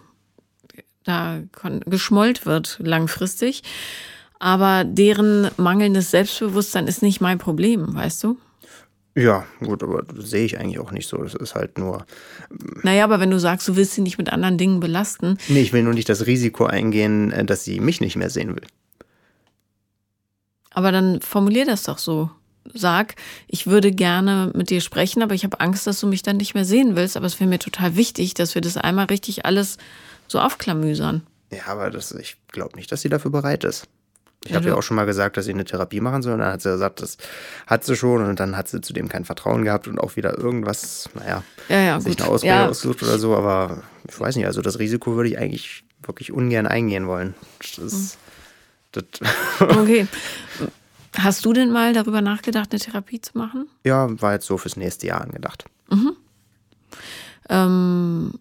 da geschmollt wird langfristig. Aber deren mangelndes Selbstbewusstsein ist nicht mein Problem, weißt du? Ja, gut, aber das sehe ich eigentlich auch nicht so. Das ist halt nur. Naja, aber wenn du sagst, du willst sie nicht mit anderen Dingen belasten. Nee, ich will nur nicht das Risiko eingehen, äh, dass sie mich nicht mehr sehen will. Aber dann formulier das doch so. Sag, ich würde gerne mit dir sprechen, aber ich habe Angst, dass du mich dann nicht mehr sehen willst. Aber es wäre mir total wichtig, dass wir das einmal richtig alles so aufklamüsern. Ja, aber das, ich glaube nicht, dass sie dafür bereit ist. Ich ja, habe ja auch schon mal gesagt, dass sie eine Therapie machen soll. Und dann hat sie gesagt, das hat sie schon. Und dann hat sie zudem kein Vertrauen gehabt und auch wieder irgendwas, naja, ja, ja, sich gut. eine Ausrede ja. ausgesucht oder so. Aber ich weiß nicht, also das Risiko würde ich eigentlich wirklich ungern eingehen wollen. Das, das okay. <laughs> Hast du denn mal darüber nachgedacht, eine Therapie zu machen? Ja, war jetzt so fürs nächste Jahr angedacht. Mhm. Ähm,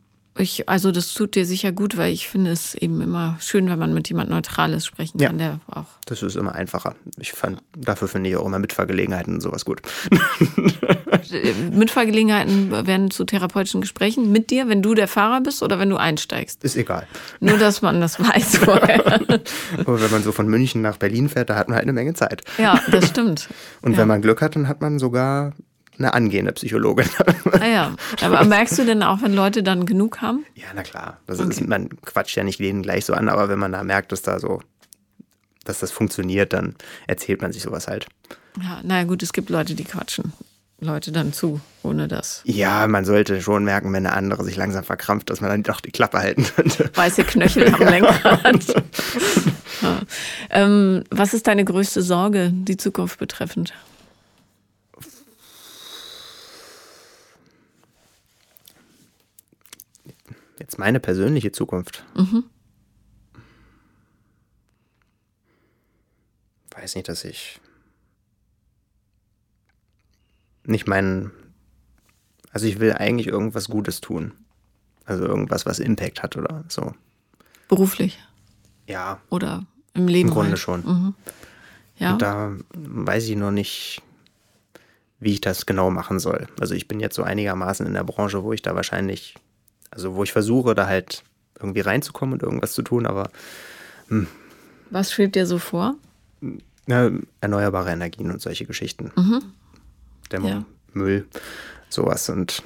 ich, also das tut dir sicher gut, weil ich finde es eben immer schön, wenn man mit jemand Neutrales sprechen kann, ja, der auch. Das ist immer einfacher. Ich fand, dafür finde ich auch immer Mitfahrgelegenheiten und sowas gut. <laughs> Mitfahrgelegenheiten werden zu therapeutischen Gesprächen mit dir, wenn du der Fahrer bist oder wenn du einsteigst? Ist egal. Nur, dass man das weiß vorher. <laughs> Aber wenn man so von München nach Berlin fährt, da hat man halt eine Menge Zeit. Ja, das stimmt. Und ja. wenn man Glück hat, dann hat man sogar eine angehende Psychologin. Ah ja, aber merkst du denn auch, wenn Leute dann genug haben? Ja, na klar. Das okay. ist, man quatscht ja nicht jeden gleich so an, aber wenn man da merkt, dass da so, dass das funktioniert, dann erzählt man sich sowas halt. Ja, naja gut, es gibt Leute, die quatschen. Leute dann zu, ohne das. Ja, man sollte schon merken, wenn der andere sich langsam verkrampft, dass man dann doch die Klappe halten könnte. Weiße Knöchel am <laughs> Lenkrad. ja. ähm, was ist deine größte Sorge, die Zukunft betreffend? Jetzt meine persönliche Zukunft. Mhm. Weiß nicht, dass ich nicht meinen. Also ich will eigentlich irgendwas Gutes tun. Also irgendwas, was Impact hat oder so. Beruflich? Ja. Oder im Leben? Im Grunde halt. schon. Mhm. Ja. Und da weiß ich noch nicht, wie ich das genau machen soll. Also ich bin jetzt so einigermaßen in der Branche, wo ich da wahrscheinlich also wo ich versuche, da halt irgendwie reinzukommen und irgendwas zu tun, aber. Hm. Was schwebt dir so vor? Ja, erneuerbare Energien und solche Geschichten. Mhm. Dämmung, ja. Müll, sowas. Und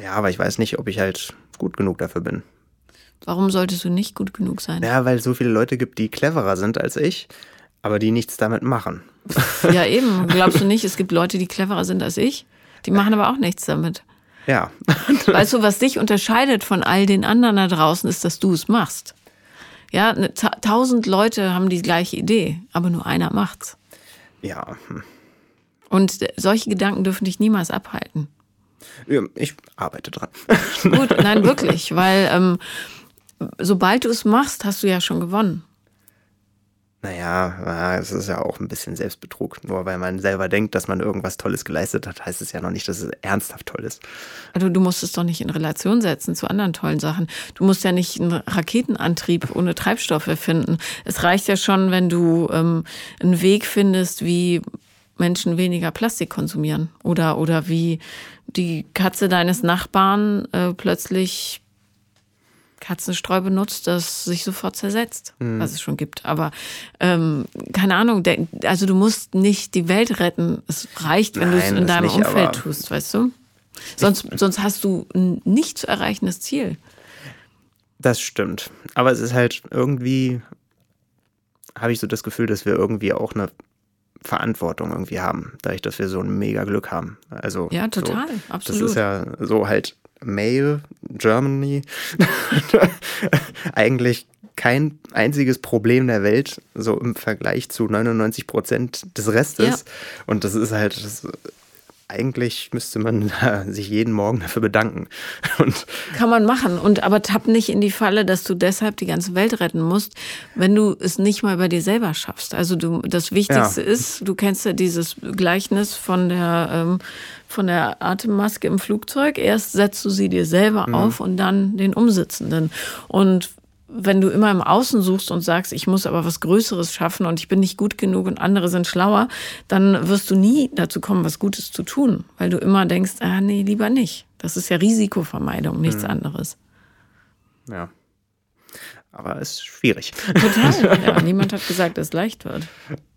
ja, aber ich weiß nicht, ob ich halt gut genug dafür bin. Warum solltest du nicht gut genug sein? Ja, weil es so viele Leute gibt, die cleverer sind als ich, aber die nichts damit machen. Ja, eben. Glaubst du nicht, es gibt Leute, die cleverer sind als ich? Die machen aber auch nichts damit. Ja. <laughs> weißt du, was dich unterscheidet von all den anderen da draußen, ist, dass du es machst. Ja, ne, tausend Leute haben die gleiche Idee, aber nur einer macht's. Ja. Und solche Gedanken dürfen dich niemals abhalten. Ja, ich arbeite dran. Gut, nein, <laughs> wirklich, weil ähm, sobald du es machst, hast du ja schon gewonnen. Naja, es ist ja auch ein bisschen Selbstbetrug. Nur weil man selber denkt, dass man irgendwas Tolles geleistet hat, heißt es ja noch nicht, dass es ernsthaft toll ist. Also du musst es doch nicht in Relation setzen zu anderen tollen Sachen. Du musst ja nicht einen Raketenantrieb ohne Treibstoff erfinden. Es reicht ja schon, wenn du ähm, einen Weg findest, wie Menschen weniger Plastik konsumieren oder, oder wie die Katze deines Nachbarn äh, plötzlich Katzenstreu benutzt, das sich sofort zersetzt, mhm. was es schon gibt. Aber ähm, keine Ahnung, der, also du musst nicht die Welt retten. Es reicht, wenn du es in deinem nicht, Umfeld tust, weißt du? Sonst, sonst hast du ein nicht zu erreichendes Ziel. Das stimmt. Aber es ist halt irgendwie, habe ich so das Gefühl, dass wir irgendwie auch eine Verantwortung irgendwie haben, dadurch, dass wir so ein mega Glück haben. Also ja, total, so, absolut. Das ist ja so halt Mail, Germany, <laughs> eigentlich kein einziges Problem der Welt, so im Vergleich zu 99 Prozent des Restes. Ja. Und das ist halt, das, eigentlich müsste man <laughs> sich jeden Morgen dafür bedanken. <laughs> Und Kann man machen. Und aber tapp nicht in die Falle, dass du deshalb die ganze Welt retten musst, wenn du es nicht mal bei dir selber schaffst. Also du, das Wichtigste ja. ist, du kennst ja dieses Gleichnis von der ähm, von der Atemmaske im Flugzeug. Erst setzt du sie dir selber mhm. auf und dann den Umsitzenden. Und wenn du immer im Außen suchst und sagst, ich muss aber was Größeres schaffen und ich bin nicht gut genug und andere sind schlauer, dann wirst du nie dazu kommen, was Gutes zu tun, weil du immer denkst, ah nee, lieber nicht. Das ist ja Risikovermeidung, nichts mhm. anderes. Ja. Aber es ist schwierig. Total. <laughs> Ja, niemand hat gesagt, dass es leicht wird.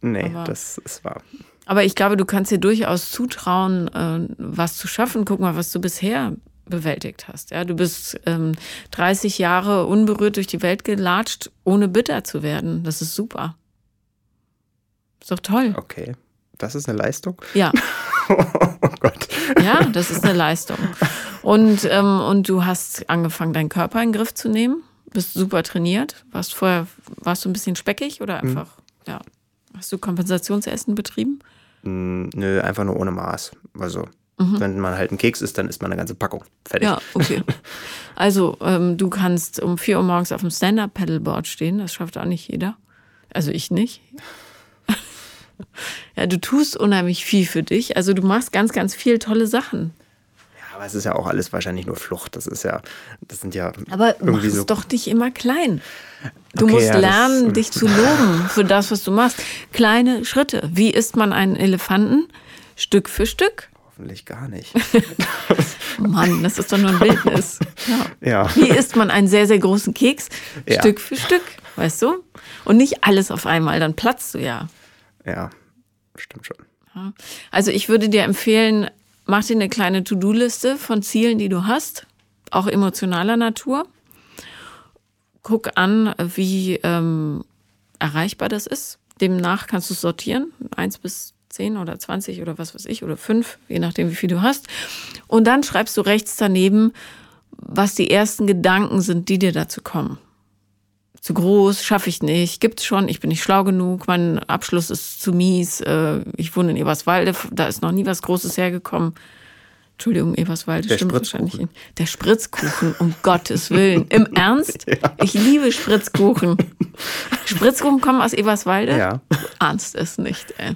Nee, aber das ist wahr. Aber ich glaube, du kannst dir durchaus zutrauen, äh, was zu schaffen. Guck mal, was du bisher bewältigt hast. Ja, du bist ähm, 30 Jahre unberührt durch die Welt gelatscht, ohne bitter zu werden. Das ist super. Ist doch toll. Okay. Das ist eine Leistung? Ja. <laughs> oh Gott. Ja, das ist eine Leistung. Und, ähm, und du hast angefangen, deinen Körper in den Griff zu nehmen. Bist super trainiert. Warst vorher, warst du ein bisschen speckig oder hm. einfach, mhm. ja. Hast du Kompensationsessen betrieben? Mm, nö, einfach nur ohne Maß. Also, mhm. wenn man halt einen Keks isst, dann isst man eine ganze Packung. Fertig. Ja, okay. <laughs> Also, ähm, du kannst um 4 Uhr morgens auf dem Stand-Up-Paddleboard stehen. Das schafft auch nicht jeder. Also, ich nicht. <laughs> ja, du tust unheimlich viel für dich. Also, du machst ganz, ganz viel tolle Sachen. Ja, aber es ist ja auch alles wahrscheinlich nur Flucht. Das ist ja, das sind ja. Aber irgendwie mach so doch dich immer klein. Du okay, musst ja, lernen, dich zu loben für das, was du machst. Kleine Schritte. Wie isst man einen Elefanten? Stück für Stück. Hoffentlich gar nicht. <laughs> Mann, das ist doch nur ein Bildnis. Ja. <laughs> ja. Wie isst man einen sehr, sehr großen Keks? Ja. Stück für Stück, weißt du? Und nicht alles auf einmal, dann platzt du ja. Ja, stimmt schon. Also ich würde dir empfehlen, mach dir eine kleine To-Do-Liste von Zielen, die du hast, auch emotionaler Natur guck an, wie ähm, erreichbar das ist. Demnach kannst du sortieren, eins bis zehn oder zwanzig oder was weiß ich, oder fünf, je nachdem, wie viel du hast. Und dann schreibst du rechts daneben, was die ersten Gedanken sind, die dir dazu kommen. Zu groß, schaffe ich nicht, gibt's schon, ich bin nicht schlau genug, mein Abschluss ist zu mies, äh, ich wohne in Eberswalde, da ist noch nie was Großes hergekommen. Entschuldigung, Eberswalde der stimmt wahrscheinlich. Nicht. Der Spritzkuchen, um <laughs> Gottes Willen. Im <laughs> Ernst? Ja. Ich liebe Spritzkuchen. <laughs> Spritzkuchen kommen aus Eberswalde? Ja. Du ahnst es nicht, ey.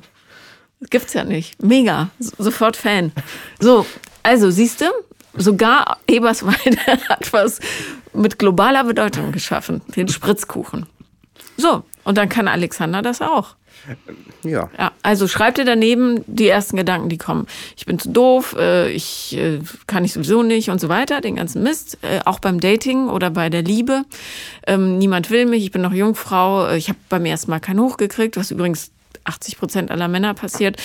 Gibt's ja nicht. Mega. Sofort Fan. So, also siehst du, sogar Eberswalde <laughs> hat was mit globaler Bedeutung geschaffen. Den Spritzkuchen. So, und dann kann Alexander das auch. Ja. ja. Also schreib dir daneben die ersten Gedanken, die kommen. Ich bin zu doof, äh, ich äh, kann ich sowieso nicht und so weiter, den ganzen Mist. Äh, auch beim Dating oder bei der Liebe. Ähm, niemand will mich, ich bin noch Jungfrau, ich habe beim ersten Mal keinen Hoch gekriegt, was übrigens 80 Prozent aller Männer passiert,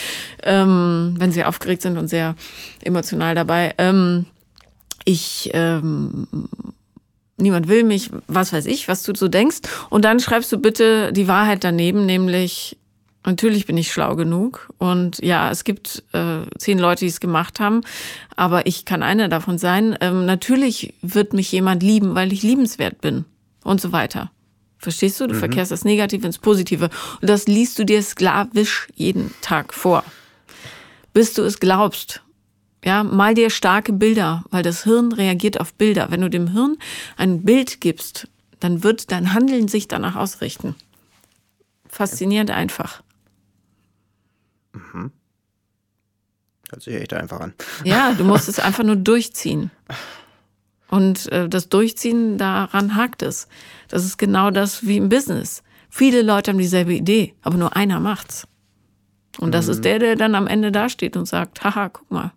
ähm, wenn sie aufgeregt sind und sehr emotional dabei. Ähm, ich ähm, niemand will mich, was weiß ich, was du so denkst. Und dann schreibst du bitte die Wahrheit daneben, nämlich Natürlich bin ich schlau genug und ja, es gibt äh, zehn Leute, die es gemacht haben, aber ich kann einer davon sein. Ähm, natürlich wird mich jemand lieben, weil ich liebenswert bin und so weiter. Verstehst du? Du mhm. verkehrst das Negative ins Positive und das liest du dir sklavisch jeden Tag vor, bis du es glaubst. Ja, mal dir starke Bilder, weil das Hirn reagiert auf Bilder. Wenn du dem Hirn ein Bild gibst, dann wird dein Handeln sich danach ausrichten. Faszinierend einfach. Mhm. Hört sich echt einfach an. Ja, du musst <laughs> es einfach nur durchziehen. Und äh, das Durchziehen, daran hakt es. Das ist genau das wie im Business. Viele Leute haben dieselbe Idee, aber nur einer macht's. Und das mhm. ist der, der dann am Ende dasteht und sagt, haha, guck mal,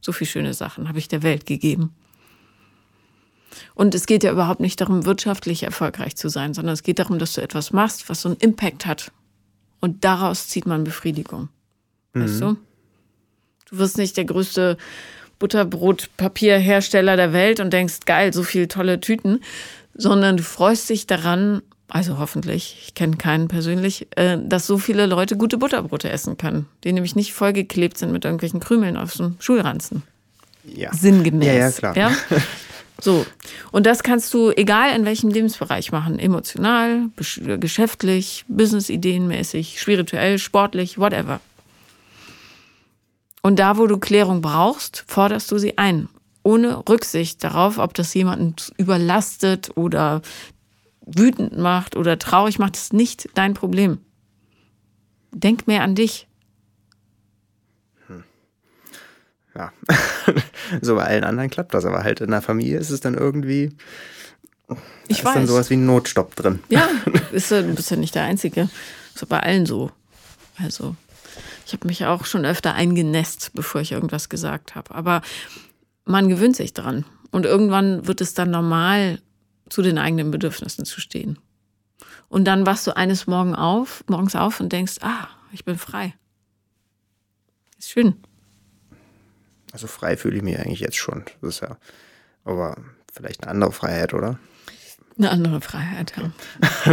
so viele schöne Sachen habe ich der Welt gegeben. Und es geht ja überhaupt nicht darum, wirtschaftlich erfolgreich zu sein, sondern es geht darum, dass du etwas machst, was so einen Impact hat. Und daraus zieht man Befriedigung. Mhm. Weißt du? Du wirst nicht der größte Butterbrotpapierhersteller der Welt und denkst, geil, so viele tolle Tüten, sondern du freust dich daran, also hoffentlich, ich kenne keinen persönlich, äh, dass so viele Leute gute Butterbrote essen können, die nämlich nicht vollgeklebt sind mit irgendwelchen Krümeln aus dem Schulranzen. Ja. Sinngemäß. Ja, ja, klar. Ja? <laughs> So. Und das kannst du, egal in welchem Lebensbereich machen, emotional, geschäftlich, businessideenmäßig, spirituell, sportlich, whatever. Und da, wo du Klärung brauchst, forderst du sie ein. Ohne Rücksicht darauf, ob das jemanden überlastet oder wütend macht oder traurig macht, ist nicht dein Problem. Denk mehr an dich. Hm. Ja, <laughs> so bei allen anderen klappt das, aber halt in der Familie ist es dann irgendwie. Ich ist weiß. dann sowas wie ein Notstopp drin. Ja, <laughs> bist du bist ja nicht der Einzige. Ist bei allen so. Also. Ich habe mich auch schon öfter eingenässt, bevor ich irgendwas gesagt habe. Aber man gewöhnt sich dran. Und irgendwann wird es dann normal, zu den eigenen Bedürfnissen zu stehen. Und dann wachst du eines Morgen auf, morgens auf und denkst, ah, ich bin frei. Ist schön. Also frei fühle ich mich eigentlich jetzt schon. Das ist ja, aber vielleicht eine andere Freiheit, oder? Eine andere Freiheit, ja. <laughs>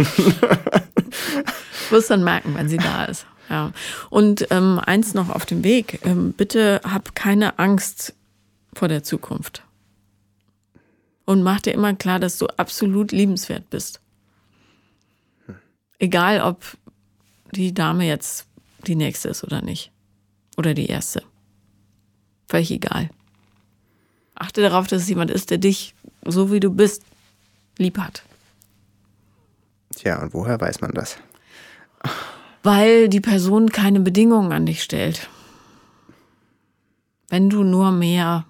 wirst dann merken, wenn sie da ist. Ja. Und ähm, eins noch auf dem Weg. Ähm, bitte hab keine Angst vor der Zukunft. Und mach dir immer klar, dass du absolut liebenswert bist. Egal, ob die Dame jetzt die nächste ist oder nicht. Oder die erste. Völlig egal. Achte darauf, dass es jemand ist, der dich, so wie du bist, lieb hat. Tja, und woher weiß man das? Weil die Person keine Bedingungen an dich stellt. Wenn du nur mehr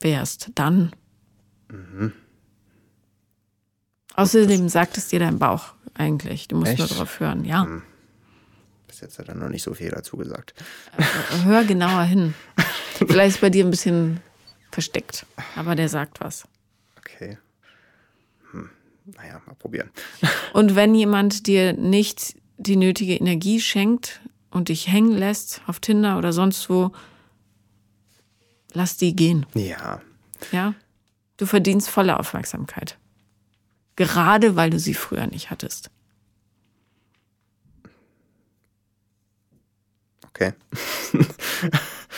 wärst, dann. Mhm. Außerdem sagt es dir dein Bauch eigentlich. Du musst Echt? nur darauf hören, ja. Hm. Bis jetzt hat er noch nicht so viel dazu gesagt. Äh, hör genauer hin. <laughs> Vielleicht ist bei dir ein bisschen versteckt, aber der sagt was. Okay. Hm. Naja, mal probieren. Und wenn jemand dir nicht die nötige Energie schenkt und dich hängen lässt auf Tinder oder sonst wo, lass die gehen. Ja. Ja? Du verdienst volle Aufmerksamkeit. Gerade weil du sie früher nicht hattest. Okay. <laughs>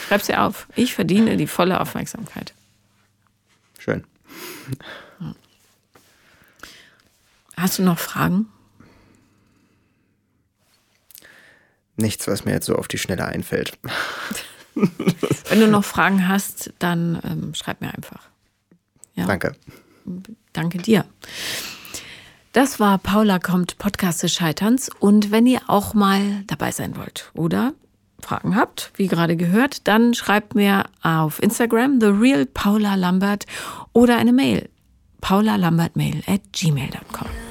Schreib sie auf. Ich verdiene die volle Aufmerksamkeit. Schön. Hast du noch Fragen? Nichts, was mir jetzt so auf die Schnelle einfällt. <laughs> Wenn du noch Fragen hast, dann ähm, schreib mir einfach. Ja? Danke. Danke dir. Das war Paula kommt Podcast des Scheiterns. Und wenn ihr auch mal dabei sein wollt oder Fragen habt, wie gerade gehört, dann schreibt mir auf Instagram The Real Paula Lambert oder eine Mail paulalambertmail at gmail.com.